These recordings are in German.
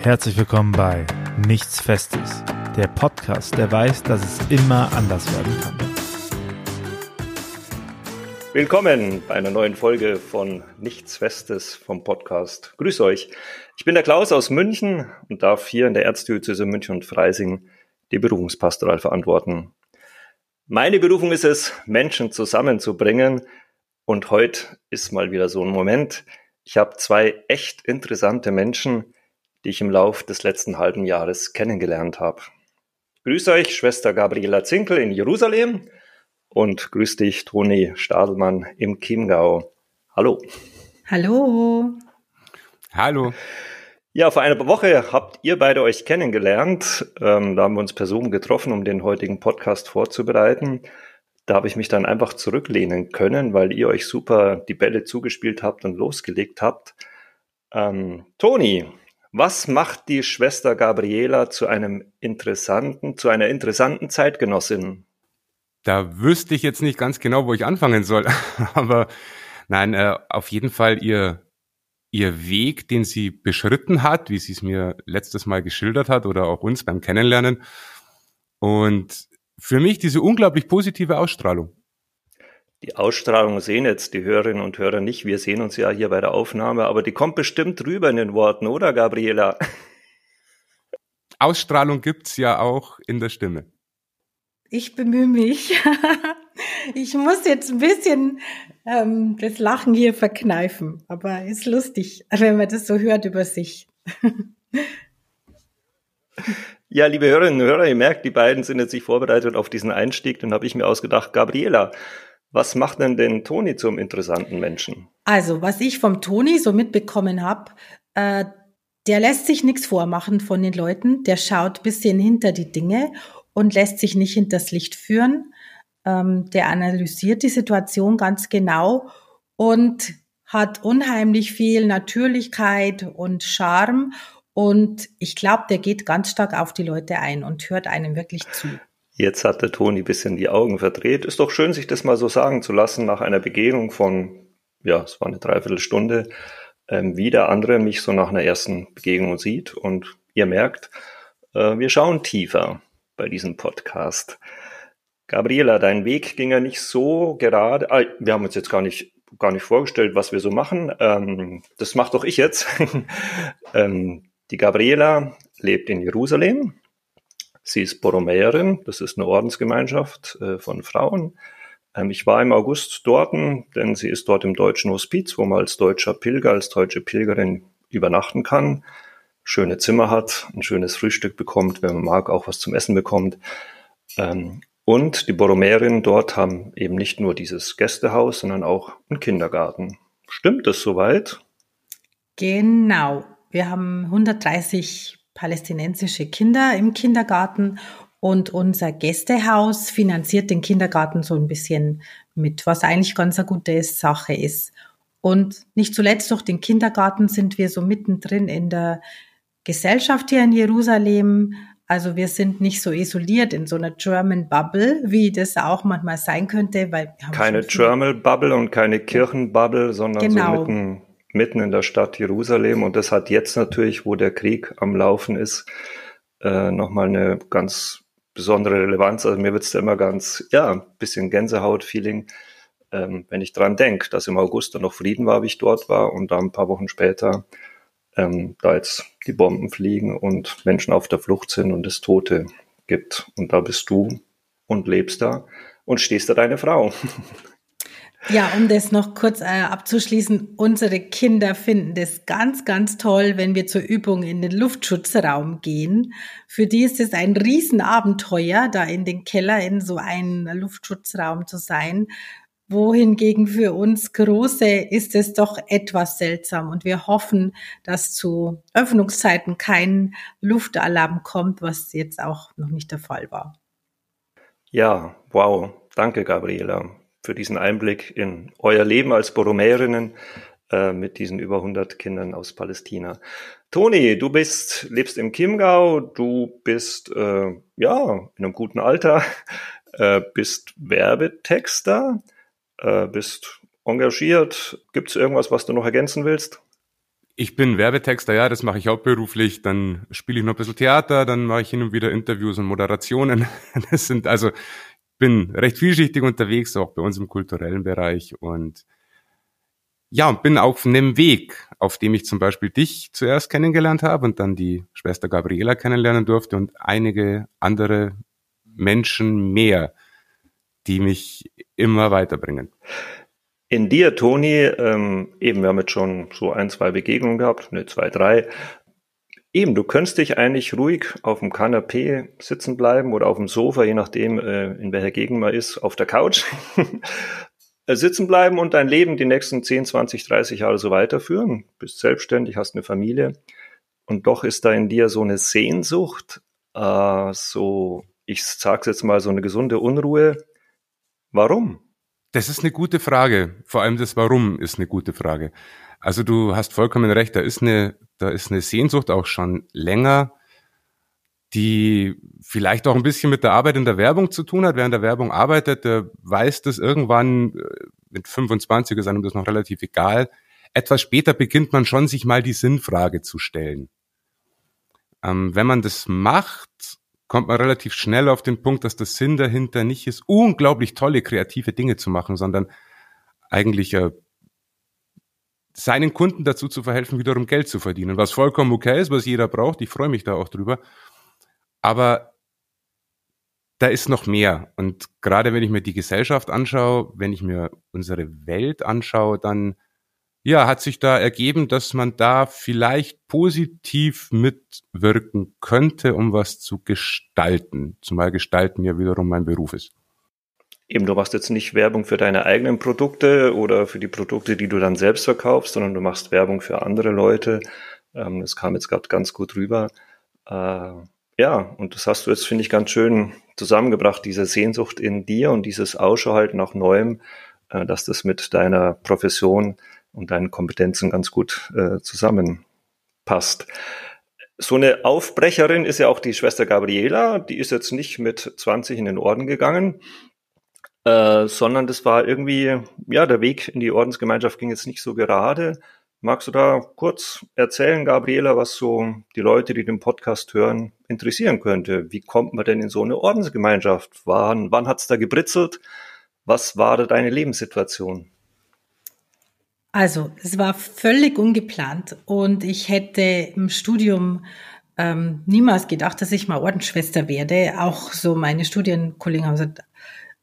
Herzlich willkommen bei Nichts Festes, der Podcast, der weiß, dass es immer anders werden kann. Willkommen bei einer neuen Folge von Nichts Festes vom Podcast. Grüß euch. Ich bin der Klaus aus München und darf hier in der Erzdiözese München und Freising die Berufungspastoral verantworten. Meine Berufung ist es, Menschen zusammenzubringen und heute ist mal wieder so ein Moment. Ich habe zwei echt interessante Menschen, die ich im Lauf des letzten halben Jahres kennengelernt habe. Grüß euch, Schwester Gabriela Zinkel in Jerusalem und grüß dich, Toni Stadelmann im Chiemgau. Hallo. Hallo. Hallo. Ja, vor einer Woche habt ihr beide euch kennengelernt. Ähm, da haben wir uns per Zoom getroffen, um den heutigen Podcast vorzubereiten. Da habe ich mich dann einfach zurücklehnen können, weil ihr euch super die Bälle zugespielt habt und losgelegt habt. Ähm, Toni, was macht die Schwester Gabriela zu einem interessanten, zu einer interessanten Zeitgenossin? Da wüsste ich jetzt nicht ganz genau, wo ich anfangen soll. Aber nein, äh, auf jeden Fall ihr, ihr Weg, den sie beschritten hat, wie sie es mir letztes Mal geschildert hat oder auch uns beim Kennenlernen. Und für mich diese unglaublich positive Ausstrahlung. Die Ausstrahlung sehen jetzt die Hörerinnen und Hörer nicht. Wir sehen uns ja hier bei der Aufnahme, aber die kommt bestimmt rüber in den Worten, oder Gabriela? Ausstrahlung gibt's ja auch in der Stimme. Ich bemühe mich. ich muss jetzt ein bisschen ähm, das Lachen hier verkneifen, aber ist lustig, wenn man das so hört über sich. ja, liebe Hörerinnen und Hörer, ihr merkt, die beiden sind jetzt sich vorbereitet auf diesen Einstieg. Dann habe ich mir ausgedacht, Gabriela, was macht denn den Toni zum interessanten Menschen? Also, was ich vom Toni so mitbekommen habe, äh, der lässt sich nichts vormachen von den Leuten, der schaut bisschen hinter die Dinge und lässt sich nicht hinters Licht führen. Ähm, der analysiert die Situation ganz genau und hat unheimlich viel Natürlichkeit und Charme. Und ich glaube, der geht ganz stark auf die Leute ein und hört einem wirklich zu. Jetzt hat der Toni ein bisschen die Augen verdreht. Ist doch schön, sich das mal so sagen zu lassen nach einer Begegnung von, ja, es war eine Dreiviertelstunde, ähm, wie der andere mich so nach einer ersten Begegnung sieht. Und ihr merkt, äh, wir schauen tiefer bei diesem Podcast. Gabriela, dein Weg ging ja nicht so gerade. Ah, wir haben uns jetzt gar nicht gar nicht vorgestellt, was wir so machen. Ähm, das macht doch ich jetzt. ähm, die Gabriela lebt in Jerusalem Sie ist Borromäerin, das ist eine Ordensgemeinschaft äh, von Frauen. Ähm, ich war im August dort, denn sie ist dort im deutschen Hospiz, wo man als deutscher Pilger, als deutsche Pilgerin übernachten kann, schöne Zimmer hat, ein schönes Frühstück bekommt, wenn man mag, auch was zum Essen bekommt. Ähm, und die Borromäerinnen dort haben eben nicht nur dieses Gästehaus, sondern auch einen Kindergarten. Stimmt das soweit? Genau. Wir haben 130 palästinensische Kinder im Kindergarten und unser Gästehaus finanziert den Kindergarten so ein bisschen mit, was eigentlich ganz eine gute Sache ist. Und nicht zuletzt durch den Kindergarten sind wir so mittendrin in der Gesellschaft hier in Jerusalem. Also wir sind nicht so isoliert in so einer German Bubble, wie das auch manchmal sein könnte, weil keine German Bubble und keine Kirchenbubble, sondern genau. so mitten mitten in der Stadt Jerusalem. Und das hat jetzt natürlich, wo der Krieg am Laufen ist, äh, nochmal eine ganz besondere Relevanz. Also mir wird's da immer ganz, ja, ein bisschen Gänsehaut-Feeling, ähm, wenn ich dran denke, dass im August dann noch Frieden war, wie ich dort war und da ein paar Wochen später ähm, da jetzt die Bomben fliegen und Menschen auf der Flucht sind und es Tote gibt. Und da bist du und lebst da und stehst da deine Frau. Ja, um das noch kurz äh, abzuschließen, unsere Kinder finden das ganz, ganz toll, wenn wir zur Übung in den Luftschutzraum gehen. Für die ist es ein Riesenabenteuer, da in den Keller in so einen Luftschutzraum zu sein. Wohingegen für uns Große ist es doch etwas seltsam und wir hoffen, dass zu Öffnungszeiten kein Luftalarm kommt, was jetzt auch noch nicht der Fall war. Ja, wow. Danke, Gabriela für diesen Einblick in euer Leben als Borromäerinnen äh, mit diesen über 100 Kindern aus Palästina. Toni, du bist, lebst im Chiemgau, du bist äh, ja in einem guten Alter, äh, bist Werbetexter, äh, bist engagiert. Gibt es irgendwas, was du noch ergänzen willst? ich bin Werbetexter, ja, das mache ich hauptberuflich. Dann spiele ich noch ein bisschen Theater, dann mache ich hin und wieder Interviews und Moderationen. Das sind also, bin recht vielschichtig unterwegs, auch bei uns im kulturellen Bereich und ja, und bin auf einem Weg, auf dem ich zum Beispiel dich zuerst kennengelernt habe und dann die Schwester Gabriela kennenlernen durfte und einige andere Menschen mehr, die mich immer weiterbringen. In dir, Toni, ähm, eben, wir haben jetzt schon so ein, zwei Begegnungen gehabt, ne, zwei, drei. Eben, du könntest dich eigentlich ruhig auf dem Kanapee sitzen bleiben oder auf dem Sofa, je nachdem, äh, in welcher Gegend man ist, auf der Couch sitzen bleiben und dein Leben die nächsten 10, 20, 30 Jahre so weiterführen. Bist selbstständig, hast eine Familie. Und doch ist da in dir so eine Sehnsucht, äh, so, ich sag's jetzt mal, so eine gesunde Unruhe. Warum? Das ist eine gute Frage. Vor allem das Warum ist eine gute Frage. Also du hast vollkommen recht, da ist eine, da ist eine Sehnsucht auch schon länger, die vielleicht auch ein bisschen mit der Arbeit in der Werbung zu tun hat. Wer in der Werbung arbeitet, der weiß das irgendwann, äh, mit 25 ist einem das noch relativ egal. Etwas später beginnt man schon, sich mal die Sinnfrage zu stellen. Ähm, wenn man das macht, kommt man relativ schnell auf den Punkt, dass der Sinn dahinter nicht ist, unglaublich tolle kreative Dinge zu machen, sondern eigentlich äh, seinen Kunden dazu zu verhelfen, wiederum Geld zu verdienen, was vollkommen okay ist, was jeder braucht. Ich freue mich da auch drüber. Aber da ist noch mehr. Und gerade wenn ich mir die Gesellschaft anschaue, wenn ich mir unsere Welt anschaue, dann ja, hat sich da ergeben, dass man da vielleicht positiv mitwirken könnte, um was zu gestalten. Zumal gestalten ja wiederum mein Beruf ist. Eben, du machst jetzt nicht Werbung für deine eigenen Produkte oder für die Produkte, die du dann selbst verkaufst, sondern du machst Werbung für andere Leute. Ähm, das kam jetzt gerade ganz gut rüber. Äh, ja, und das hast du jetzt, finde ich, ganz schön zusammengebracht, diese Sehnsucht in dir und dieses Ausschau halt nach Neuem, äh, dass das mit deiner Profession und deinen Kompetenzen ganz gut äh, zusammenpasst. So eine Aufbrecherin ist ja auch die Schwester Gabriela, die ist jetzt nicht mit 20 in den Orden gegangen, äh, sondern das war irgendwie, ja, der Weg in die Ordensgemeinschaft ging jetzt nicht so gerade. Magst du da kurz erzählen, Gabriela, was so die Leute, die den Podcast hören, interessieren könnte? Wie kommt man denn in so eine Ordensgemeinschaft? Wann, wann hat's da gebritzelt? Was war da deine Lebenssituation? Also, es war völlig ungeplant und ich hätte im Studium ähm, niemals gedacht, dass ich mal Ordensschwester werde. Auch so meine Studienkollegen haben gesagt,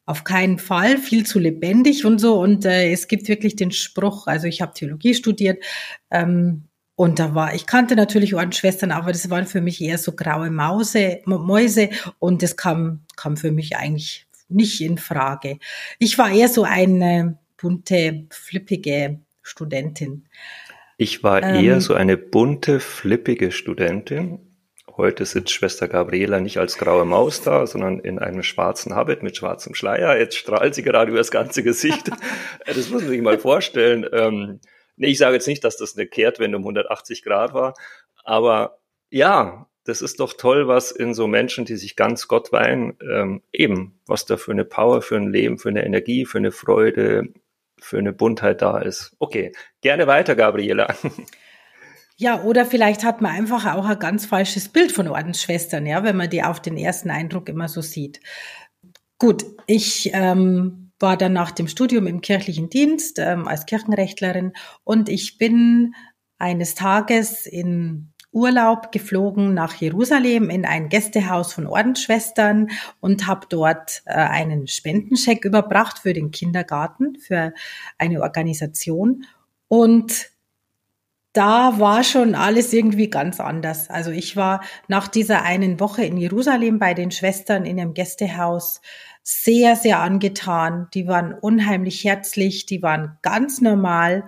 auf keinen Fall, viel zu lebendig und so. Und äh, es gibt wirklich den Spruch, also ich habe Theologie studiert ähm, und da war, ich kannte natürlich Ordensschwestern, aber das waren für mich eher so graue Mause, Mäuse und das kam, kam für mich eigentlich nicht in Frage. Ich war eher so eine bunte, flippige Studentin. Ich war ähm, eher so eine bunte, flippige Studentin. Heute sitzt Schwester Gabriela nicht als graue Maus da, sondern in einem schwarzen Habit mit schwarzem Schleier. Jetzt strahlt sie gerade über das ganze Gesicht. das muss man sich mal vorstellen. Ähm, nee, ich sage jetzt nicht, dass das eine Kehrtwende um 180 Grad war, aber ja, das ist doch toll, was in so Menschen, die sich ganz Gott weihen, ähm, eben, was da für eine Power, für ein Leben, für eine Energie, für eine Freude, für eine Buntheit da ist. Okay, gerne weiter, Gabriela. Ja, oder vielleicht hat man einfach auch ein ganz falsches Bild von Ordensschwestern, ja, wenn man die auf den ersten Eindruck immer so sieht. Gut, ich ähm, war dann nach dem Studium im kirchlichen Dienst ähm, als Kirchenrechtlerin und ich bin eines Tages in Urlaub geflogen nach Jerusalem in ein Gästehaus von Ordensschwestern und habe dort äh, einen Spendenscheck überbracht für den Kindergarten, für eine Organisation. Und da war schon alles irgendwie ganz anders. Also ich war nach dieser einen Woche in Jerusalem bei den Schwestern in einem Gästehaus sehr, sehr angetan. Die waren unheimlich herzlich, die waren ganz normal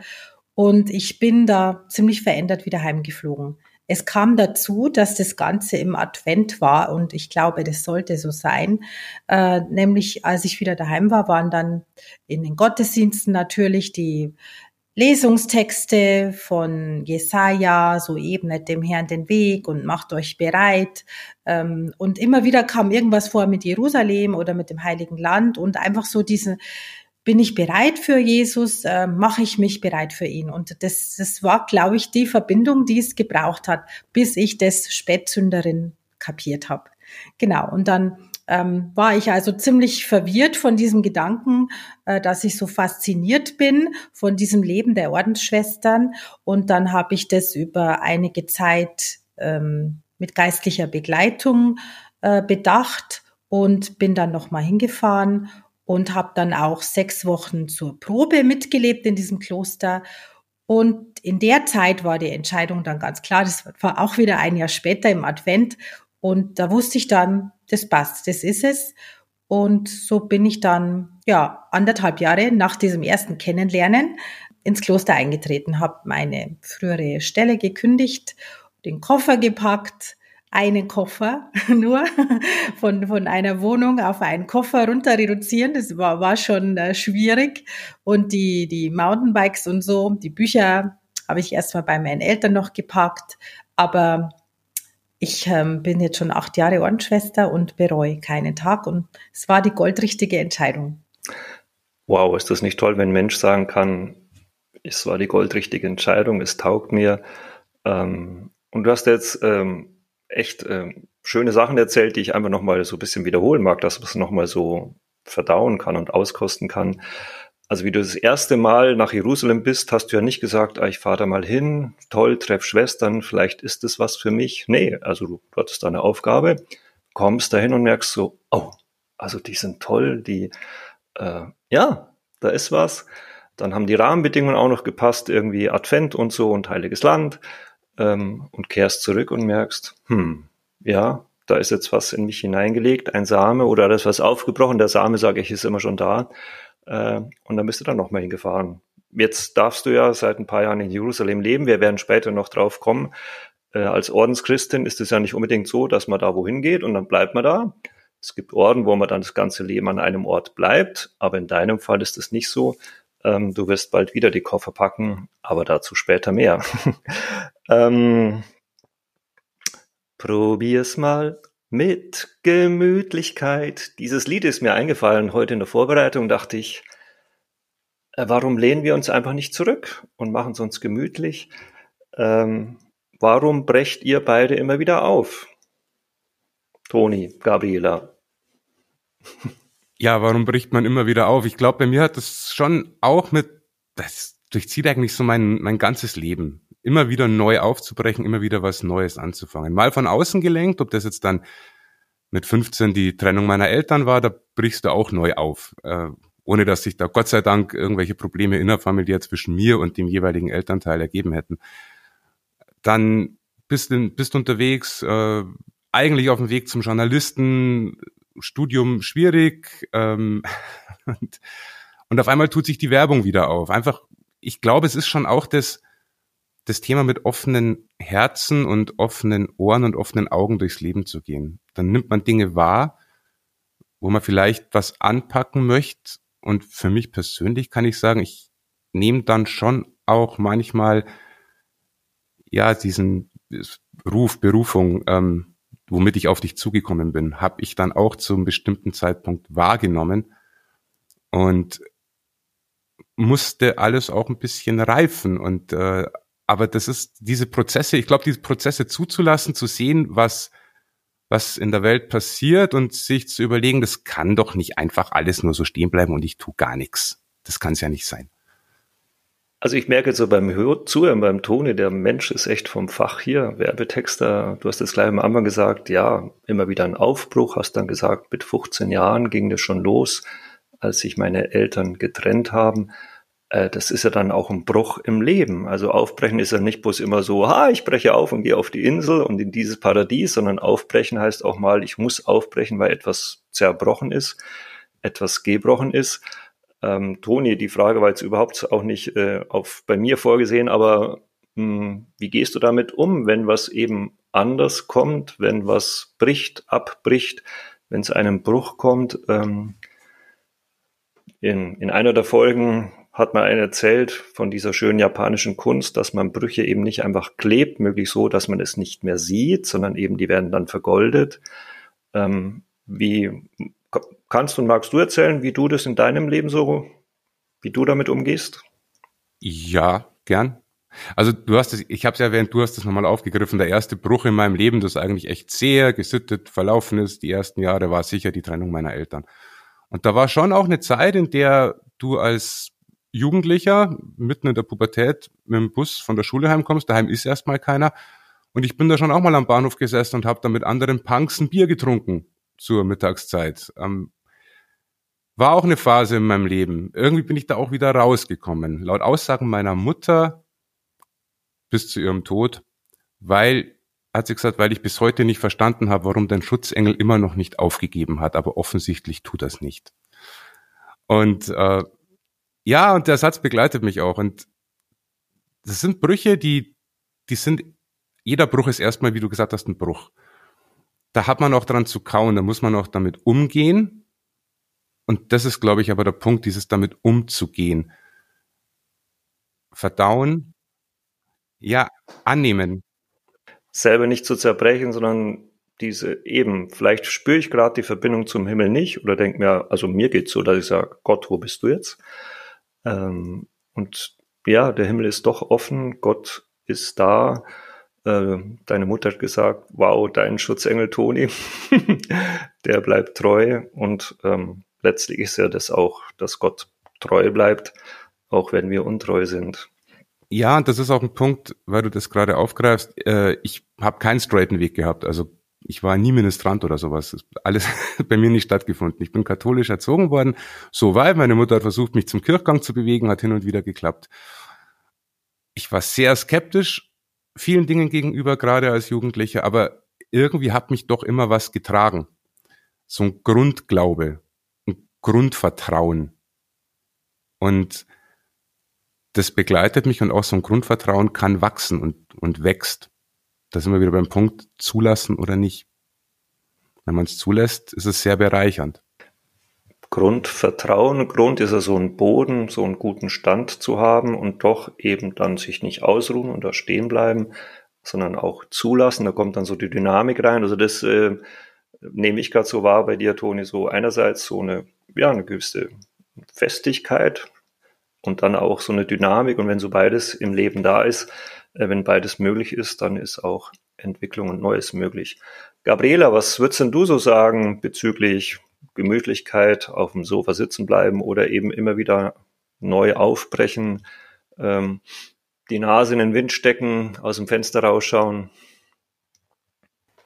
und ich bin da ziemlich verändert wieder heimgeflogen. Es kam dazu, dass das Ganze im Advent war und ich glaube, das sollte so sein. Äh, nämlich, als ich wieder daheim war, waren dann in den Gottesdiensten natürlich die Lesungstexte von Jesaja, so ebnet dem Herrn den Weg und macht euch bereit. Ähm, und immer wieder kam irgendwas vor mit Jerusalem oder mit dem Heiligen Land und einfach so diese bin ich bereit für Jesus, äh, mache ich mich bereit für ihn. Und das, das war, glaube ich, die Verbindung, die es gebraucht hat, bis ich das Spätzünderin kapiert habe. Genau, und dann ähm, war ich also ziemlich verwirrt von diesem Gedanken, äh, dass ich so fasziniert bin von diesem Leben der Ordensschwestern. Und dann habe ich das über einige Zeit ähm, mit geistlicher Begleitung äh, bedacht und bin dann nochmal hingefahren und habe dann auch sechs Wochen zur Probe mitgelebt in diesem Kloster. Und in der Zeit war die Entscheidung dann ganz klar, das war auch wieder ein Jahr später im Advent. Und da wusste ich dann, das passt, das ist es. Und so bin ich dann, ja, anderthalb Jahre nach diesem ersten Kennenlernen ins Kloster eingetreten, habe meine frühere Stelle gekündigt, den Koffer gepackt, einen Koffer nur von, von einer Wohnung auf einen Koffer runter reduzieren. Das war, war schon äh, schwierig. Und die, die Mountainbikes und so, die Bücher habe ich erstmal bei meinen Eltern noch gepackt. Aber ich ähm, bin jetzt schon acht Jahre Ordensschwester und bereue keinen Tag. Und es war die goldrichtige Entscheidung. Wow, ist das nicht toll, wenn ein Mensch sagen kann, es war die goldrichtige Entscheidung, es taugt mir. Ähm, und du hast jetzt ähm, echt äh, schöne Sachen erzählt, die ich einfach nochmal so ein bisschen wiederholen mag, dass man es nochmal so verdauen kann und auskosten kann. Also wie du das erste Mal nach Jerusalem bist, hast du ja nicht gesagt, ah, ich fahre da mal hin, toll, treff Schwestern, vielleicht ist das was für mich. Nee, also du, du hattest da eine Aufgabe, kommst dahin und merkst so, oh, also die sind toll, die, äh, ja, da ist was. Dann haben die Rahmenbedingungen auch noch gepasst, irgendwie Advent und so und Heiliges Land ähm, und kehrst zurück und merkst, hm, ja, da ist jetzt was in mich hineingelegt, ein Same oder da ist was aufgebrochen. Der Same, sage ich, ist immer schon da. Äh, und dann bist du dann nochmal hingefahren. Jetzt darfst du ja seit ein paar Jahren in Jerusalem leben. Wir werden später noch drauf kommen. Äh, als Ordenschristin ist es ja nicht unbedingt so, dass man da wohin geht und dann bleibt man da. Es gibt Orden, wo man dann das ganze Leben an einem Ort bleibt, aber in deinem Fall ist es nicht so. Ähm, du wirst bald wieder die Koffer packen, aber dazu später mehr. ähm, probier's mal mit Gemütlichkeit. Dieses Lied ist mir eingefallen heute in der Vorbereitung, dachte ich, äh, warum lehnen wir uns einfach nicht zurück und machen es uns gemütlich? Ähm, warum brecht ihr beide immer wieder auf? Toni, Gabriela. Ja, warum bricht man immer wieder auf? Ich glaube, bei mir hat das schon auch mit, das durchzieht eigentlich so mein, mein ganzes Leben. Immer wieder neu aufzubrechen, immer wieder was Neues anzufangen. Mal von außen gelenkt, ob das jetzt dann mit 15 die Trennung meiner Eltern war, da brichst du auch neu auf. Äh, ohne dass sich da Gott sei Dank irgendwelche Probleme innerfamiliär zwischen mir und dem jeweiligen Elternteil ergeben hätten. Dann bist du bist unterwegs, äh, eigentlich auf dem Weg zum Journalisten, Studium schwierig ähm, und, und auf einmal tut sich die Werbung wieder auf. Einfach, ich glaube, es ist schon auch das, das Thema mit offenen Herzen und offenen Ohren und offenen Augen durchs Leben zu gehen. Dann nimmt man Dinge wahr, wo man vielleicht was anpacken möchte. Und für mich persönlich kann ich sagen, ich nehme dann schon auch manchmal ja diesen Ruf, Berufung ähm, womit ich auf dich zugekommen bin, habe ich dann auch zu einem bestimmten Zeitpunkt wahrgenommen und musste alles auch ein bisschen reifen und äh, aber das ist diese Prozesse, ich glaube, diese Prozesse zuzulassen, zu sehen, was was in der Welt passiert und sich zu überlegen, das kann doch nicht einfach alles nur so stehen bleiben und ich tu gar nichts. Das kann es ja nicht sein. Also ich merke so beim Hör Zuhören, beim Tone, der Mensch ist echt vom Fach hier. Werbetexter, du hast es gleich am Anfang gesagt, ja, immer wieder ein Aufbruch, hast dann gesagt, mit 15 Jahren ging das schon los, als sich meine Eltern getrennt haben. Äh, das ist ja dann auch ein Bruch im Leben. Also aufbrechen ist ja nicht bloß immer so, ha, ich breche auf und gehe auf die Insel und in dieses Paradies, sondern aufbrechen heißt auch mal, ich muss aufbrechen, weil etwas zerbrochen ist, etwas gebrochen ist. Ähm, Toni, die Frage war jetzt überhaupt auch nicht äh, auf, bei mir vorgesehen, aber mh, hm, wie gehst du damit um, wenn was eben anders kommt, wenn was bricht, abbricht, wenn es einem Bruch kommt? Ähm, in, in einer der Folgen hat man einen erzählt von dieser schönen japanischen Kunst, dass man Brüche eben nicht einfach klebt, möglichst so, dass man es nicht mehr sieht, sondern eben die werden dann vergoldet. Ähm, wie Kannst und magst du erzählen, wie du das in deinem Leben so wie du damit umgehst? Ja, gern. Also du hast es, ich habe es ja erwähnt, du hast es nochmal aufgegriffen. Der erste Bruch in meinem Leben, das eigentlich echt sehr gesittet verlaufen ist, die ersten Jahre war sicher die Trennung meiner Eltern. Und da war schon auch eine Zeit, in der du als Jugendlicher mitten in der Pubertät mit dem Bus von der Schule heimkommst, daheim ist erstmal keiner. Und ich bin da schon auch mal am Bahnhof gesessen und habe da mit anderen Punks ein Bier getrunken zur Mittagszeit. Ähm, war auch eine Phase in meinem Leben. Irgendwie bin ich da auch wieder rausgekommen. Laut Aussagen meiner Mutter bis zu ihrem Tod, weil, hat sie gesagt, weil ich bis heute nicht verstanden habe, warum dein Schutzengel immer noch nicht aufgegeben hat, aber offensichtlich tut das nicht. Und äh, ja, und der Satz begleitet mich auch. Und das sind Brüche, die, die sind, jeder Bruch ist erstmal, wie du gesagt hast, ein Bruch. Da hat man auch dran zu kauen, da muss man auch damit umgehen. Und das ist, glaube ich, aber der Punkt, dieses damit umzugehen. Verdauen, ja, annehmen. Selber nicht zu zerbrechen, sondern diese eben, vielleicht spüre ich gerade die Verbindung zum Himmel nicht oder denke mir, also mir geht's so, dass ich sage, Gott, wo bist du jetzt? Ähm, und ja, der Himmel ist doch offen, Gott ist da. Äh, deine Mutter hat gesagt, wow, dein Schutzengel Toni, der bleibt treu und ähm, letztlich ist ja das auch, dass Gott treu bleibt, auch wenn wir untreu sind. Ja, und das ist auch ein Punkt, weil du das gerade aufgreifst. Äh, ich habe keinen straighten Weg gehabt. Also ich war nie Ministrant oder sowas. Alles bei mir nicht stattgefunden. Ich bin katholisch erzogen worden, so weil meine Mutter hat versucht, mich zum Kirchgang zu bewegen, hat hin und wieder geklappt. Ich war sehr skeptisch vielen Dingen gegenüber, gerade als Jugendlicher, aber irgendwie hat mich doch immer was getragen. So ein Grundglaube, ein Grundvertrauen. Und das begleitet mich und auch so ein Grundvertrauen kann wachsen und, und wächst. Da sind wir wieder beim Punkt, zulassen oder nicht. Wenn man es zulässt, ist es sehr bereichernd. Grundvertrauen, Grund ist ja so ein Boden, so einen guten Stand zu haben und doch eben dann sich nicht ausruhen und da stehen bleiben, sondern auch zulassen. Da kommt dann so die Dynamik rein. Also das äh, nehme ich gerade so wahr bei dir, Toni, so einerseits so eine, ja, eine gewisse Festigkeit, und dann auch so eine Dynamik. Und wenn so beides im Leben da ist, äh, wenn beides möglich ist, dann ist auch Entwicklung und Neues möglich. Gabriela, was würdest denn du so sagen bezüglich Gemütlichkeit, auf dem Sofa sitzen bleiben oder eben immer wieder neu aufbrechen, ähm, die Nase in den Wind stecken, aus dem Fenster rausschauen?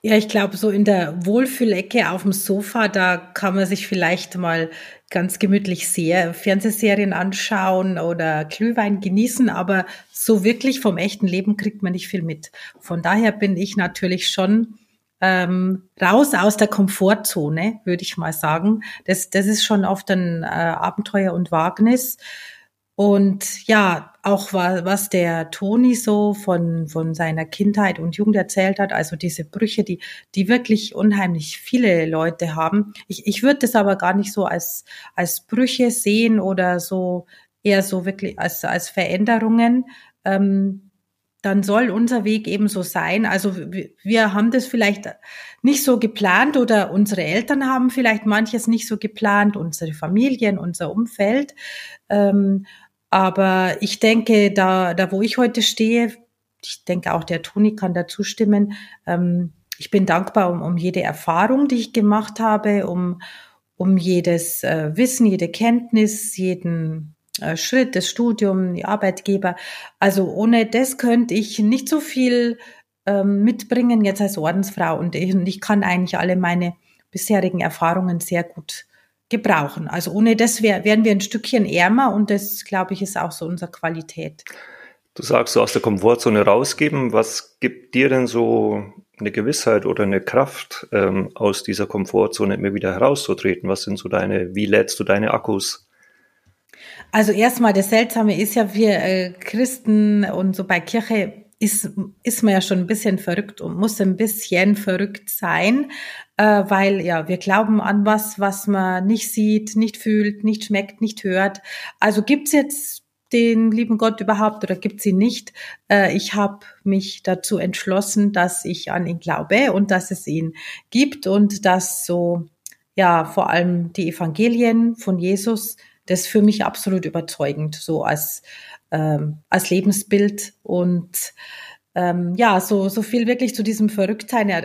Ja, ich glaube, so in der Wohlfühlecke auf dem Sofa, da kann man sich vielleicht mal ganz gemütlich sehr Fernsehserien anschauen oder Glühwein genießen, aber so wirklich vom echten Leben kriegt man nicht viel mit. Von daher bin ich natürlich schon ähm, raus aus der Komfortzone, würde ich mal sagen. Das, das ist schon oft ein äh, Abenteuer und Wagnis. Und ja, auch was der Toni so von, von seiner Kindheit und Jugend erzählt hat, also diese Brüche, die, die wirklich unheimlich viele Leute haben. Ich, ich würde das aber gar nicht so als, als Brüche sehen oder so eher so wirklich als, als Veränderungen. Ähm, dann soll unser Weg eben so sein. Also wir haben das vielleicht nicht so geplant oder unsere Eltern haben vielleicht manches nicht so geplant, unsere Familien, unser Umfeld. Ähm, aber ich denke, da, da wo ich heute stehe, ich denke auch der Toni kann dazu stimmen, ähm, ich bin dankbar um, um jede Erfahrung, die ich gemacht habe, um, um jedes äh, Wissen, jede Kenntnis, jeden Schritt, das Studium, die Arbeitgeber. Also ohne das könnte ich nicht so viel ähm, mitbringen jetzt als Ordensfrau und ich, ich kann eigentlich alle meine bisherigen Erfahrungen sehr gut gebrauchen. Also ohne das wär, wären wir ein Stückchen ärmer und das, glaube ich, ist auch so unsere Qualität. Du sagst, so aus der Komfortzone rausgeben. Was gibt dir denn so eine Gewissheit oder eine Kraft, ähm, aus dieser Komfortzone immer wieder herauszutreten? Was sind so deine, wie lädst du deine Akkus? Also erstmal, das Seltsame ist ja, wir äh, Christen und so bei Kirche ist, ist man ja schon ein bisschen verrückt und muss ein bisschen verrückt sein, äh, weil ja, wir glauben an was, was man nicht sieht, nicht fühlt, nicht schmeckt, nicht hört. Also gibt's jetzt den lieben Gott überhaupt oder gibt's ihn nicht? Äh, ich habe mich dazu entschlossen, dass ich an ihn glaube und dass es ihn gibt und dass so ja vor allem die Evangelien von Jesus das ist für mich absolut überzeugend, so als, ähm, als Lebensbild und ähm, ja, so, so viel wirklich zu diesem Verrücktsein. Ja,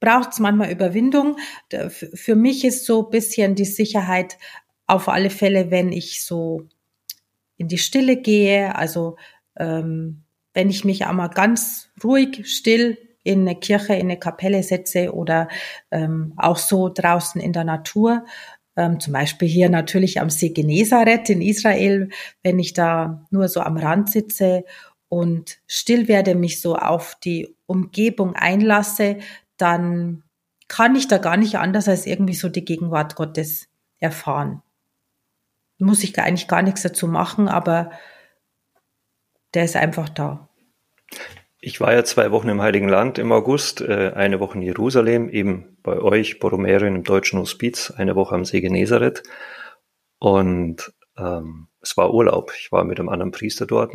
braucht es manchmal Überwindung. Für mich ist so bisschen die Sicherheit auf alle Fälle, wenn ich so in die Stille gehe, also ähm, wenn ich mich einmal ganz ruhig, still in eine Kirche, in eine Kapelle setze oder ähm, auch so draußen in der Natur. Ähm, zum Beispiel hier natürlich am See Genezareth in Israel, wenn ich da nur so am Rand sitze und still werde, mich so auf die Umgebung einlasse, dann kann ich da gar nicht anders als irgendwie so die Gegenwart Gottes erfahren. Muss ich eigentlich gar nichts dazu machen, aber der ist einfach da. Ich war ja zwei Wochen im Heiligen Land im August, äh, eine Woche in Jerusalem, eben bei euch, Borromärin im deutschen Hospiz, eine Woche am See Genezareth. Und ähm, es war Urlaub. Ich war mit einem anderen Priester dort.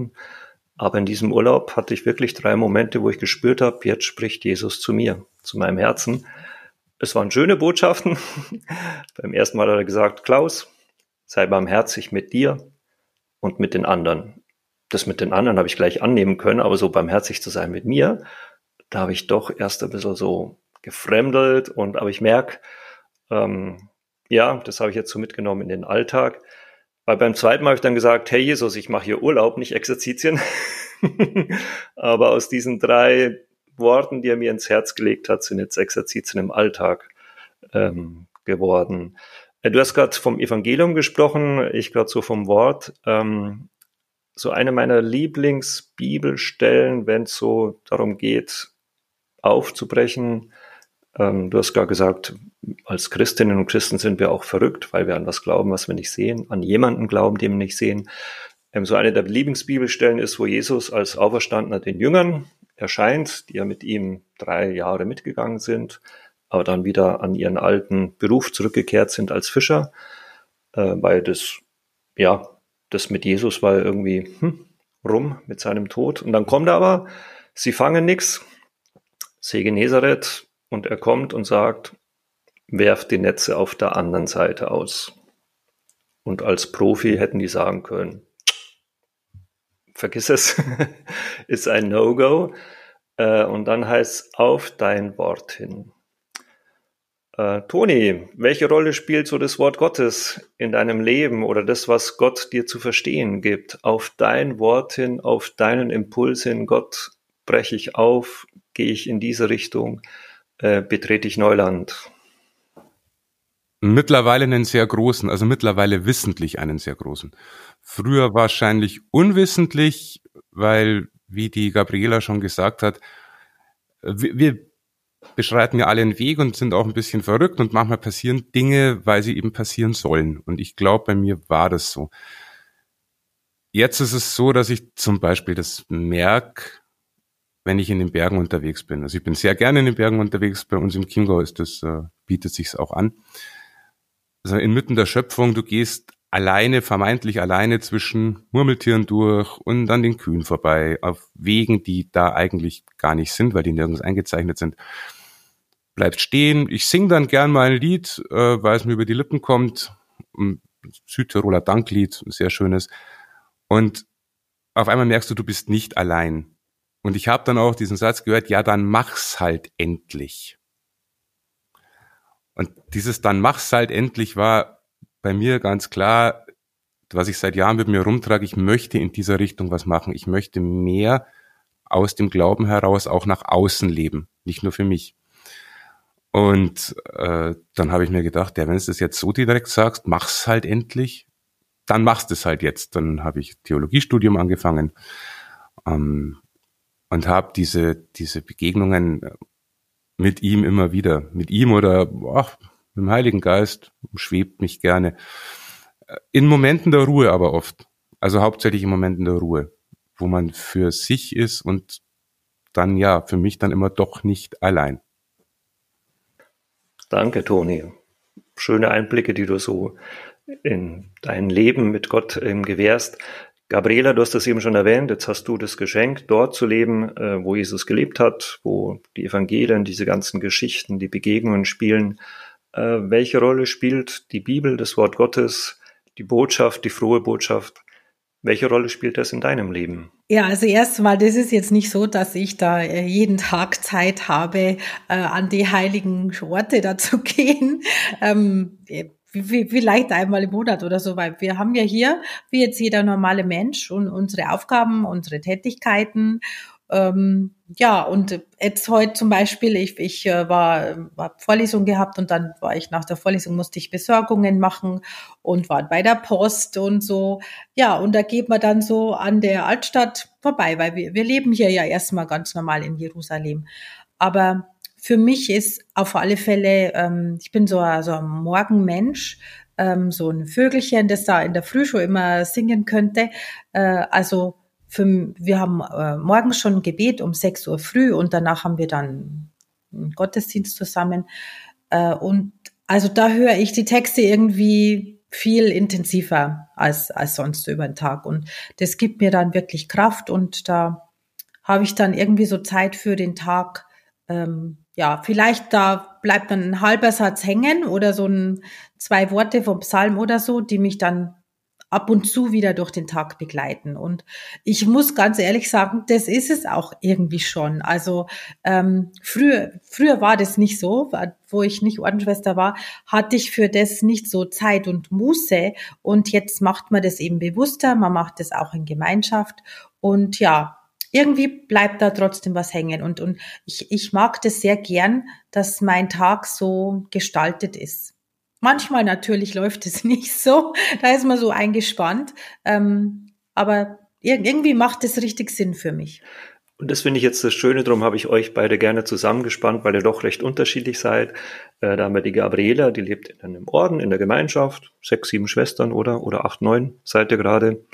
Aber in diesem Urlaub hatte ich wirklich drei Momente, wo ich gespürt habe, jetzt spricht Jesus zu mir, zu meinem Herzen. Es waren schöne Botschaften. Beim ersten Mal hat er gesagt, Klaus, sei barmherzig mit dir und mit den anderen das mit den anderen habe ich gleich annehmen können, aber so barmherzig zu sein mit mir, da habe ich doch erst ein bisschen so gefremdelt und aber ich merke, ähm, ja, das habe ich jetzt so mitgenommen in den Alltag. Weil beim zweiten Mal habe ich dann gesagt, hey Jesus, ich mache hier Urlaub, nicht Exerzitien. aber aus diesen drei Worten, die er mir ins Herz gelegt hat, sind jetzt Exerzitien im Alltag ähm, geworden. Äh, du hast gerade vom Evangelium gesprochen, ich gerade so vom Wort. Ähm, so eine meiner Lieblingsbibelstellen, wenn es so darum geht, aufzubrechen. Ähm, du hast gar gesagt, als Christinnen und Christen sind wir auch verrückt, weil wir an was glauben, was wir nicht sehen, an jemanden glauben, den wir nicht sehen. Ähm, so eine der Lieblingsbibelstellen ist, wo Jesus als Auferstandener den Jüngern erscheint, die ja mit ihm drei Jahre mitgegangen sind, aber dann wieder an ihren alten Beruf zurückgekehrt sind als Fischer, äh, weil das ja das mit Jesus war irgendwie hm, rum mit seinem Tod. Und dann kommt er aber, sie fangen nichts, See Genezareth, und er kommt und sagt, werft die Netze auf der anderen Seite aus. Und als Profi hätten die sagen können, vergiss es, ist ein No-Go. Äh, und dann heißt auf dein Wort hin. Äh, Toni, welche Rolle spielt so das Wort Gottes in deinem Leben oder das, was Gott dir zu verstehen gibt? Auf dein Wort hin, auf deinen Impuls hin, Gott breche ich auf, gehe ich in diese Richtung, äh, betrete ich Neuland? Mittlerweile einen sehr großen, also mittlerweile wissentlich einen sehr großen. Früher wahrscheinlich unwissentlich, weil, wie die Gabriela schon gesagt hat, wir, wir beschreiten ja alle einen Weg und sind auch ein bisschen verrückt und manchmal passieren Dinge, weil sie eben passieren sollen. Und ich glaube, bei mir war das so. Jetzt ist es so, dass ich zum Beispiel das merke, wenn ich in den Bergen unterwegs bin. Also ich bin sehr gerne in den Bergen unterwegs. Bei uns im Chiemgau ist das, äh, bietet sich's auch an. Also inmitten der Schöpfung, du gehst alleine, vermeintlich alleine zwischen Murmeltieren durch und an den Kühen vorbei, auf Wegen, die da eigentlich gar nicht sind, weil die nirgends eingezeichnet sind. Bleibt stehen. Ich sing dann gern mal ein Lied, äh, weil es mir über die Lippen kommt. Ein Südtiroler Danklied, ein sehr schönes. Und auf einmal merkst du, du bist nicht allein. Und ich habe dann auch diesen Satz gehört, ja, dann mach's halt endlich. Und dieses dann mach's halt endlich war bei mir ganz klar, was ich seit Jahren mit mir rumtrage, ich möchte in dieser Richtung was machen. Ich möchte mehr aus dem Glauben heraus auch nach außen leben, nicht nur für mich. Und äh, dann habe ich mir gedacht, ja, wenn du das jetzt so direkt sagst, mach's halt endlich, dann machst es halt jetzt. Dann habe ich Theologiestudium angefangen ähm, und habe diese diese Begegnungen mit ihm immer wieder, mit ihm oder ach, mit dem Heiligen Geist schwebt mich gerne. In Momenten der Ruhe aber oft. Also hauptsächlich in Momenten der Ruhe, wo man für sich ist und dann ja, für mich dann immer doch nicht allein. Danke, Toni. Schöne Einblicke, die du so in dein Leben mit Gott ähm, gewährst. Gabriela, du hast das eben schon erwähnt, jetzt hast du das Geschenk, dort zu leben, äh, wo Jesus gelebt hat, wo die Evangelien, diese ganzen Geschichten, die Begegnungen spielen. Äh, welche Rolle spielt die Bibel, das Wort Gottes, die Botschaft, die frohe Botschaft. Welche Rolle spielt das in deinem Leben? Ja, also erstmal, das ist jetzt nicht so, dass ich da äh, jeden Tag Zeit habe, äh, an die heiligen Orte da zu gehen. Ähm, vielleicht einmal im Monat oder so, weil wir haben ja hier, wie jetzt jeder normale Mensch, und unsere Aufgaben, unsere Tätigkeiten ähm, ja, und jetzt heute zum Beispiel, ich, ich äh, war, war Vorlesung gehabt und dann war ich nach der Vorlesung, musste ich Besorgungen machen und war bei der Post und so. Ja, und da geht man dann so an der Altstadt vorbei, weil wir, wir leben hier ja erstmal ganz normal in Jerusalem. Aber für mich ist auf alle Fälle, ähm, ich bin so, so ein Morgenmensch, ähm, so ein Vögelchen, das da in der Früh immer singen könnte. Äh, also für, wir haben äh, morgens schon ein Gebet um 6 Uhr früh und danach haben wir dann einen Gottesdienst zusammen. Äh, und also da höre ich die Texte irgendwie viel intensiver als, als sonst über den Tag. Und das gibt mir dann wirklich Kraft und da habe ich dann irgendwie so Zeit für den Tag. Ähm, ja, vielleicht da bleibt dann ein halber Satz hängen oder so ein, zwei Worte vom Psalm oder so, die mich dann ab und zu wieder durch den Tag begleiten. Und ich muss ganz ehrlich sagen, das ist es auch irgendwie schon. Also ähm, früher, früher war das nicht so, wo ich nicht Ordensschwester war, hatte ich für das nicht so Zeit und Muße. Und jetzt macht man das eben bewusster, man macht das auch in Gemeinschaft. Und ja, irgendwie bleibt da trotzdem was hängen. Und, und ich, ich mag das sehr gern, dass mein Tag so gestaltet ist. Manchmal natürlich läuft es nicht so, da ist man so eingespannt, ähm, aber irgendwie macht es richtig Sinn für mich. Und das finde ich jetzt das Schöne, darum habe ich euch beide gerne zusammengespannt, weil ihr doch recht unterschiedlich seid. Äh, da haben wir die Gabriela, die lebt in einem Orden, in der Gemeinschaft, sechs, sieben Schwestern oder, oder acht, neun seid ihr gerade,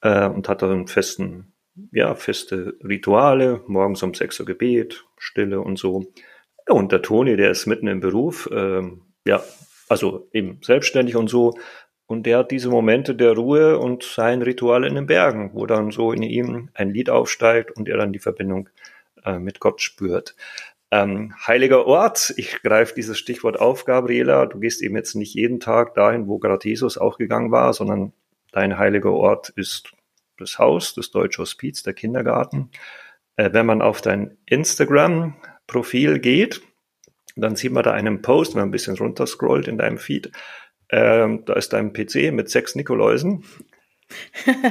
äh, und hat da einen festen, ja, feste Rituale, morgens um sechs Uhr Gebet, Stille und so. Ja, und der Toni, der ist mitten im Beruf, äh, ja, also eben selbstständig und so. Und der hat diese Momente der Ruhe und sein Ritual in den Bergen, wo dann so in ihm ein Lied aufsteigt und er dann die Verbindung äh, mit Gott spürt. Ähm, heiliger Ort, ich greife dieses Stichwort auf, Gabriela. Du gehst eben jetzt nicht jeden Tag dahin, wo gerade Jesus auch gegangen war, sondern dein heiliger Ort ist das Haus, das Deutsche Hospiz, der Kindergarten. Äh, wenn man auf dein Instagram-Profil geht, dann sieht man da einen Post, wenn man ein bisschen runterscrollt in deinem Feed. Ähm, da ist dein PC mit sechs Nikoläusen.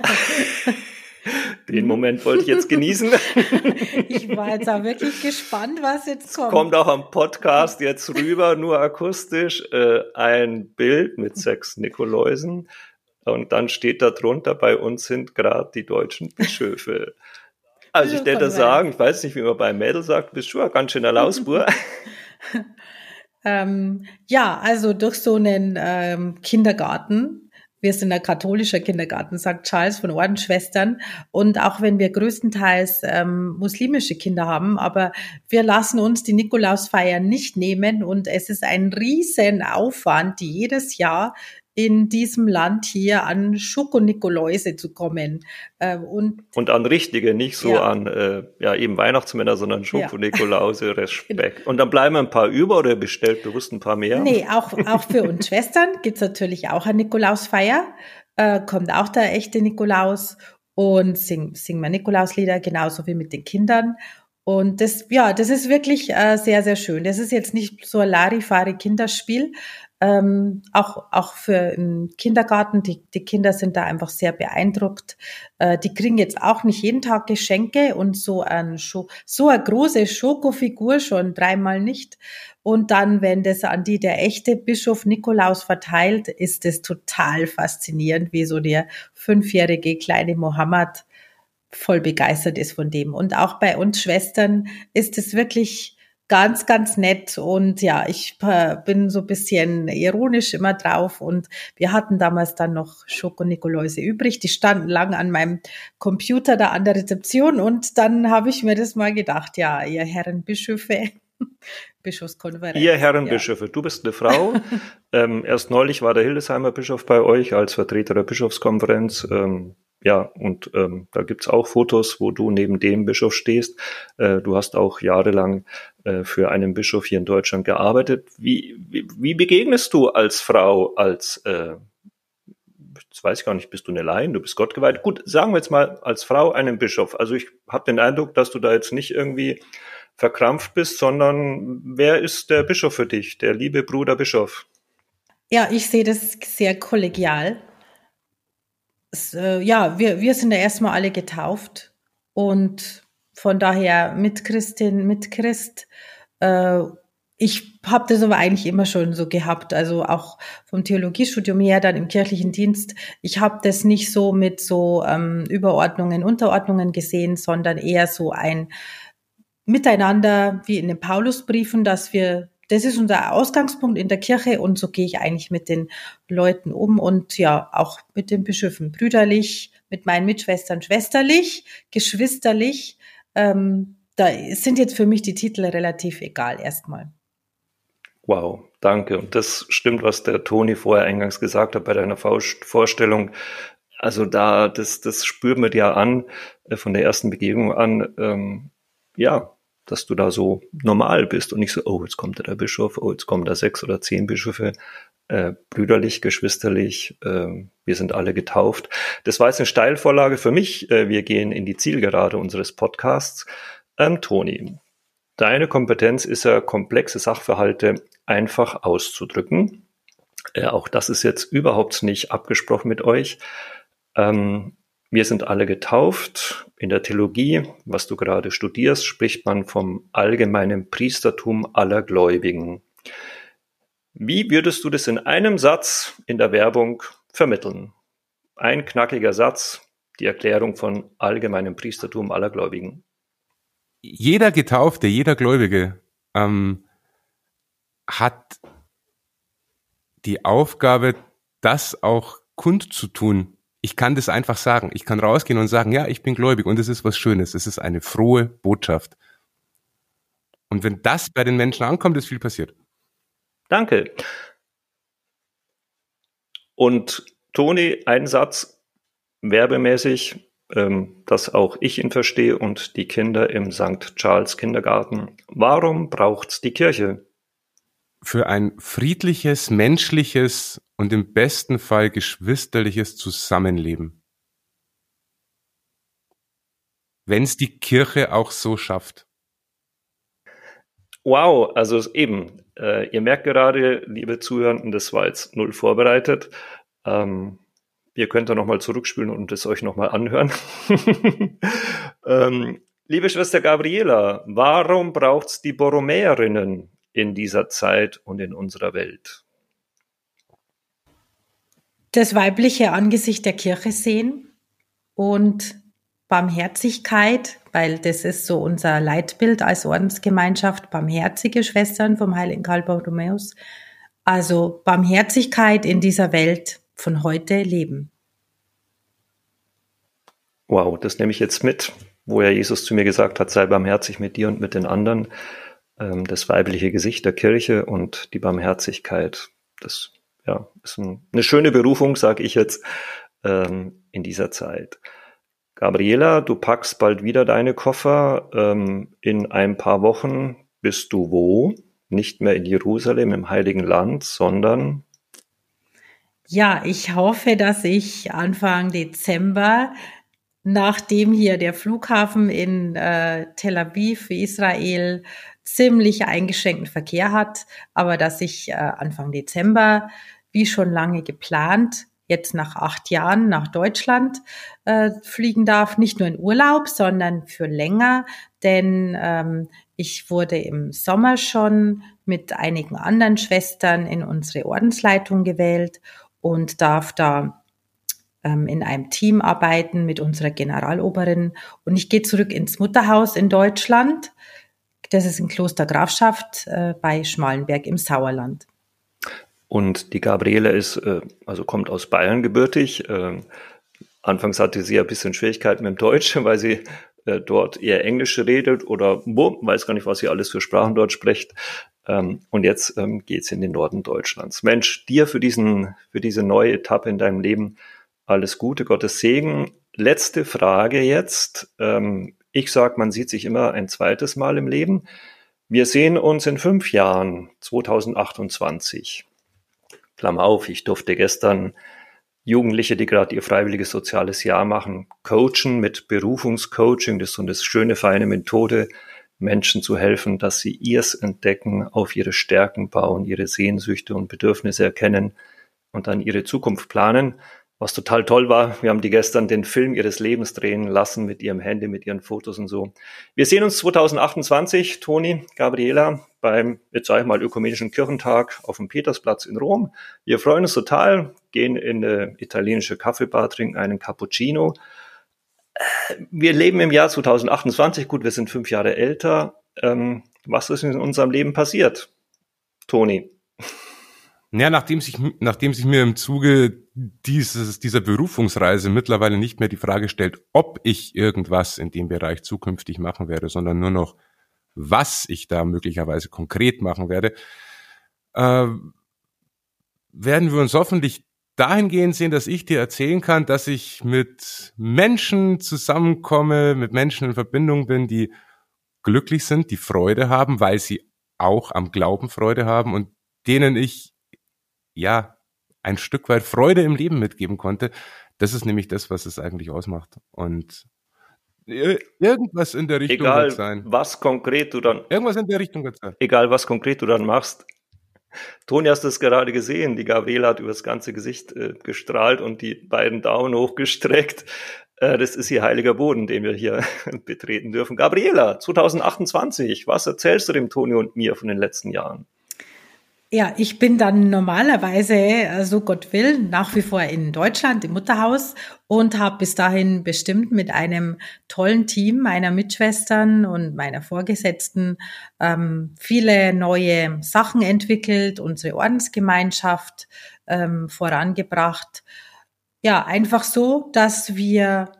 Den Moment wollte ich jetzt genießen. ich war jetzt auch wirklich gespannt, was jetzt kommt. Kommt auch am Podcast jetzt rüber, nur akustisch, äh, ein Bild mit sechs Nikoläusen. Und dann steht da drunter, bei uns sind gerade die deutschen Bischöfe. Also ich würde sagen, ich weiß nicht, wie man bei Mädel sagt, bist schon ein ganz schöner Lausbur. ähm, ja, also durch so einen ähm, Kindergarten. Wir sind ein katholischer Kindergarten, sagt Charles von Ordensschwestern. Und auch wenn wir größtenteils ähm, muslimische Kinder haben, aber wir lassen uns die Nikolausfeier nicht nehmen. Und es ist ein riesen Aufwand, jedes Jahr in diesem Land hier an Schokonikoläuse zu kommen. Äh, und, und an richtige, nicht so ja. an äh, ja eben Weihnachtsmänner, sondern Schokonikolause, ja. Respekt. Und dann bleiben ein paar über oder bestellt bewusst ein paar mehr? Nee, auch, auch für uns Schwestern gibt's natürlich auch eine Nikolausfeier. Äh, kommt auch der echte Nikolaus und singen, singen wir Nikolauslieder, genauso wie mit den Kindern. Und das, ja, das ist wirklich äh, sehr, sehr schön. Das ist jetzt nicht so ein Larifari-Kinderspiel, ähm, auch, auch für einen Kindergarten. Die, die Kinder sind da einfach sehr beeindruckt. Äh, die kriegen jetzt auch nicht jeden Tag Geschenke und so, ein, so eine große Schokofigur schon dreimal nicht. Und dann, wenn das an die der echte Bischof Nikolaus verteilt, ist es total faszinierend, wie so der fünfjährige kleine Mohammed voll begeistert ist von dem. Und auch bei uns Schwestern ist es wirklich ganz, ganz nett. Und ja, ich äh, bin so ein bisschen ironisch immer drauf. Und wir hatten damals dann noch Schokonikoläuse übrig. Die standen lang an meinem Computer da an der Rezeption. Und dann habe ich mir das mal gedacht, ja, ihr Herren Bischöfe, Bischofskonferenz. Ihr Herren ja. Bischöfe, du bist eine Frau. ähm, erst neulich war der Hildesheimer Bischof bei euch als Vertreter der Bischofskonferenz. Ähm, ja, und ähm, da gibt's auch Fotos, wo du neben dem Bischof stehst. Äh, du hast auch jahrelang äh, für einen Bischof hier in Deutschland gearbeitet. Wie, wie, wie begegnest du als Frau, als äh, das weiß ich gar nicht, bist du eine Laien, du bist Gott geweiht. Gut, sagen wir jetzt mal als Frau einen Bischof. Also ich habe den Eindruck, dass du da jetzt nicht irgendwie verkrampft bist, sondern wer ist der Bischof für dich, der liebe Bruder Bischof? Ja, ich sehe das sehr kollegial. Äh, ja, wir, wir sind ja erstmal alle getauft und von daher mit Christin, mit Christ. Äh, ich habe das aber eigentlich immer schon so gehabt, also auch vom Theologiestudium her, dann im kirchlichen Dienst. Ich habe das nicht so mit so ähm, Überordnungen, Unterordnungen gesehen, sondern eher so ein Miteinander wie in den Paulusbriefen, dass wir, das ist unser Ausgangspunkt in der Kirche und so gehe ich eigentlich mit den Leuten um und ja, auch mit den Bischöfen brüderlich, mit meinen Mitschwestern schwesterlich, geschwisterlich. Ähm, da sind jetzt für mich die Titel relativ egal erstmal. Wow, danke. Und das stimmt, was der Toni vorher eingangs gesagt hat bei deiner Vorstellung. Also da, das, das spürt man ja an, äh, von der ersten Begegnung an, ähm, ja, dass du da so normal bist und nicht so, oh, jetzt kommt da der Bischof, oh, jetzt kommen da sechs oder zehn Bischöfe, äh, brüderlich, geschwisterlich, äh, wir sind alle getauft. Das war jetzt eine Steilvorlage für mich. Äh, wir gehen in die Zielgerade unseres Podcasts. Ähm, Toni, deine Kompetenz ist ja, komplexe Sachverhalte einfach auszudrücken. Äh, auch das ist jetzt überhaupt nicht abgesprochen mit euch. Ähm, wir sind alle getauft. In der Theologie, was du gerade studierst, spricht man vom allgemeinen Priestertum aller Gläubigen. Wie würdest du das in einem Satz in der Werbung vermitteln? Ein knackiger Satz, die Erklärung von allgemeinem Priestertum aller Gläubigen. Jeder Getaufte, jeder Gläubige ähm, hat die Aufgabe, das auch kundzutun. Ich kann das einfach sagen. Ich kann rausgehen und sagen, ja, ich bin gläubig und es ist was Schönes. Es ist eine frohe Botschaft. Und wenn das bei den Menschen ankommt, ist viel passiert. Danke. Und Toni, ein Satz werbemäßig, ähm, dass auch ich ihn verstehe und die Kinder im St. Charles Kindergarten. Warum braucht's die Kirche? für ein friedliches, menschliches und im besten Fall geschwisterliches Zusammenleben. Wenn es die Kirche auch so schafft. Wow, also eben, äh, ihr merkt gerade, liebe Zuhörenden, das war jetzt null vorbereitet. Ähm, ihr könnt da nochmal zurückspielen und es euch nochmal anhören. ähm, liebe Schwester Gabriela, warum braucht's die Borromäerinnen? in dieser Zeit und in unserer Welt? Das weibliche Angesicht der Kirche sehen und Barmherzigkeit, weil das ist so unser Leitbild als Ordensgemeinschaft, barmherzige Schwestern vom heiligen Karl Borromäus. Also Barmherzigkeit in dieser Welt von heute leben. Wow, das nehme ich jetzt mit, wo ja Jesus zu mir gesagt hat, sei barmherzig mit dir und mit den anderen ähm, das weibliche Gesicht der Kirche und die Barmherzigkeit. Das ja, ist ein, eine schöne Berufung, sage ich jetzt, ähm, in dieser Zeit. Gabriela, du packst bald wieder deine Koffer. Ähm, in ein paar Wochen bist du wo? Nicht mehr in Jerusalem im Heiligen Land, sondern ja, ich hoffe, dass ich Anfang Dezember, nachdem hier der Flughafen in äh, Tel Aviv, Israel, ziemlich eingeschränkten Verkehr hat, aber dass ich äh, Anfang Dezember, wie schon lange geplant, jetzt nach acht Jahren nach Deutschland äh, fliegen darf, nicht nur in Urlaub, sondern für länger, denn ähm, ich wurde im Sommer schon mit einigen anderen Schwestern in unsere Ordensleitung gewählt und darf da ähm, in einem Team arbeiten mit unserer Generaloberin. Und ich gehe zurück ins Mutterhaus in Deutschland das ist in Kloster Grafschaft äh, bei Schmalenberg im Sauerland. Und die Gabriele ist, äh, also kommt aus Bayern gebürtig. Äh, anfangs hatte sie ja ein bisschen Schwierigkeiten mit dem Deutsch, weil sie äh, dort eher Englisch redet oder boah, weiß gar nicht, was sie alles für Sprachen dort spricht. Ähm, und jetzt ähm, geht in den Norden Deutschlands. Mensch, dir für diesen, für diese neue Etappe in deinem Leben alles Gute, Gottes Segen. Letzte Frage jetzt. Ähm, ich sage, man sieht sich immer ein zweites Mal im Leben. Wir sehen uns in fünf Jahren, 2028. Klammer auf, ich durfte gestern Jugendliche, die gerade ihr freiwilliges soziales Jahr machen, coachen mit Berufungscoaching. Das ist so eine schöne, feine Methode, Menschen zu helfen, dass sie ihrs entdecken, auf ihre Stärken bauen, ihre Sehnsüchte und Bedürfnisse erkennen und dann ihre Zukunft planen. Was total toll war, wir haben die gestern den Film ihres Lebens drehen lassen mit ihrem Handy, mit ihren Fotos und so. Wir sehen uns 2028, Toni, Gabriela, beim, jetzt sage ich mal, Ökumenischen Kirchentag auf dem Petersplatz in Rom. Wir freuen uns total, gehen in eine italienische Kaffeebar, trinken einen Cappuccino. Wir leben im Jahr 2028, gut, wir sind fünf Jahre älter. Ähm, was ist in unserem Leben passiert, Toni? Ja, nachdem sich, nachdem sich mir im Zuge dieses, dieser Berufungsreise mittlerweile nicht mehr die Frage stellt, ob ich irgendwas in dem Bereich zukünftig machen werde, sondern nur noch, was ich da möglicherweise konkret machen werde, äh, werden wir uns hoffentlich dahingehend sehen, dass ich dir erzählen kann, dass ich mit Menschen zusammenkomme, mit Menschen in Verbindung bin, die glücklich sind, die Freude haben, weil sie auch am Glauben Freude haben und denen ich ja, ein Stück weit Freude im Leben mitgeben konnte. Das ist nämlich das, was es eigentlich ausmacht. Und irgendwas in der Richtung egal, wird sein. Was konkret du dann. Irgendwas in der Richtung wird sein. Egal, was konkret du dann machst. Toni hast es gerade gesehen. Die Gabriele hat übers ganze Gesicht äh, gestrahlt und die beiden Daumen hochgestreckt. Äh, das ist hier heiliger Boden, den wir hier betreten dürfen. Gabriela, 2028. Was erzählst du dem Toni und mir von den letzten Jahren? Ja, ich bin dann normalerweise, so also Gott will, nach wie vor in Deutschland im Mutterhaus und habe bis dahin bestimmt mit einem tollen Team meiner Mitschwestern und meiner Vorgesetzten ähm, viele neue Sachen entwickelt, unsere Ordensgemeinschaft ähm, vorangebracht. Ja, einfach so, dass wir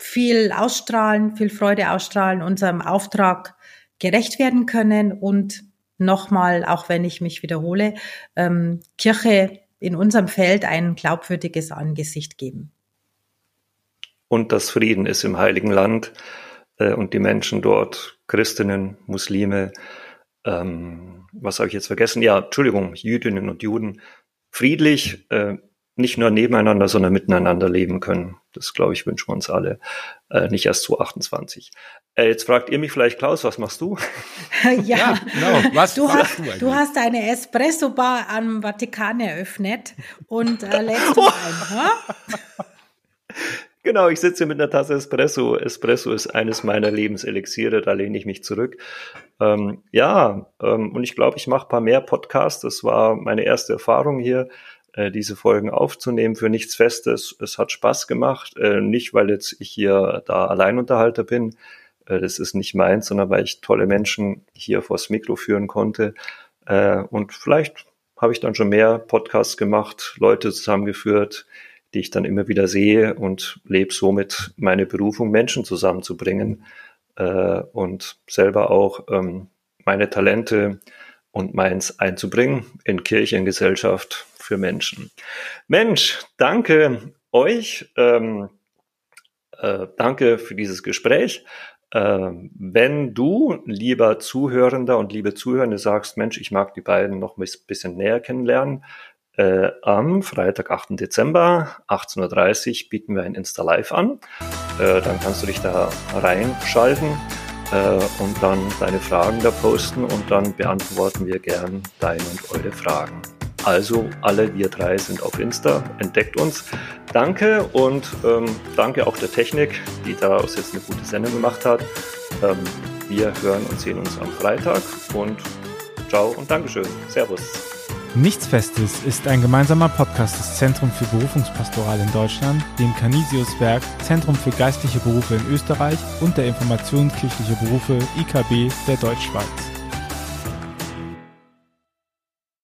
viel ausstrahlen, viel Freude ausstrahlen, unserem Auftrag gerecht werden können und nochmal, auch wenn ich mich wiederhole, ähm, Kirche in unserem Feld ein glaubwürdiges Angesicht geben. Und das Frieden ist im Heiligen Land äh, und die Menschen dort, Christinnen, Muslime, ähm, was habe ich jetzt vergessen? Ja, Entschuldigung, Jüdinnen und Juden, friedlich, äh, nicht nur nebeneinander, sondern miteinander leben können. Das, glaube ich, wünschen wir uns alle. Äh, nicht erst 2028. Äh, jetzt fragt ihr mich vielleicht, Klaus, was machst du? ja, ja genau. Was du, hast, du, du, hast eine Espresso-Bar am Vatikan eröffnet und äh, lädst du ein. Ha? Genau, ich sitze mit einer Tasse Espresso. Espresso ist eines meiner Lebenselixiere, da lehne ich mich zurück. Ähm, ja, ähm, und ich glaube, ich mache ein paar mehr Podcasts. Das war meine erste Erfahrung hier. Äh, diese Folgen aufzunehmen für nichts Festes. Es hat Spaß gemacht, äh, nicht weil jetzt ich hier da Alleinunterhalter bin, äh, das ist nicht meins, sondern weil ich tolle Menschen hier vors Mikro führen konnte. Und vielleicht habe ich dann schon mehr Podcasts gemacht, Leute zusammengeführt, die ich dann immer wieder sehe und lebe somit meine Berufung, Menschen zusammenzubringen und selber auch ähm, meine Talente und meins einzubringen in Kirche, in Gesellschaft, für Menschen. Mensch, danke euch. Ähm, äh, danke für dieses Gespräch. Äh, wenn du, lieber Zuhörender und liebe Zuhörende, sagst, Mensch, ich mag die beiden noch ein bisschen näher kennenlernen, äh, am Freitag, 8. Dezember, 18.30 Uhr, bieten wir ein Insta-Live an. Äh, dann kannst du dich da reinschalten äh, und dann deine Fragen da posten und dann beantworten wir gern deine und eure Fragen. Also alle wir drei sind auf Insta, entdeckt uns. Danke und ähm, danke auch der Technik, die daraus jetzt eine gute Sendung gemacht hat. Ähm, wir hören und sehen uns am Freitag und ciao und Dankeschön. Servus. Nichts Festes ist ein gemeinsamer Podcast des Zentrum für Berufungspastoral in Deutschland, dem Canisius-Werk, Zentrum für geistliche Berufe in Österreich und der Informationskirchliche Berufe IKB der Deutschschweiz.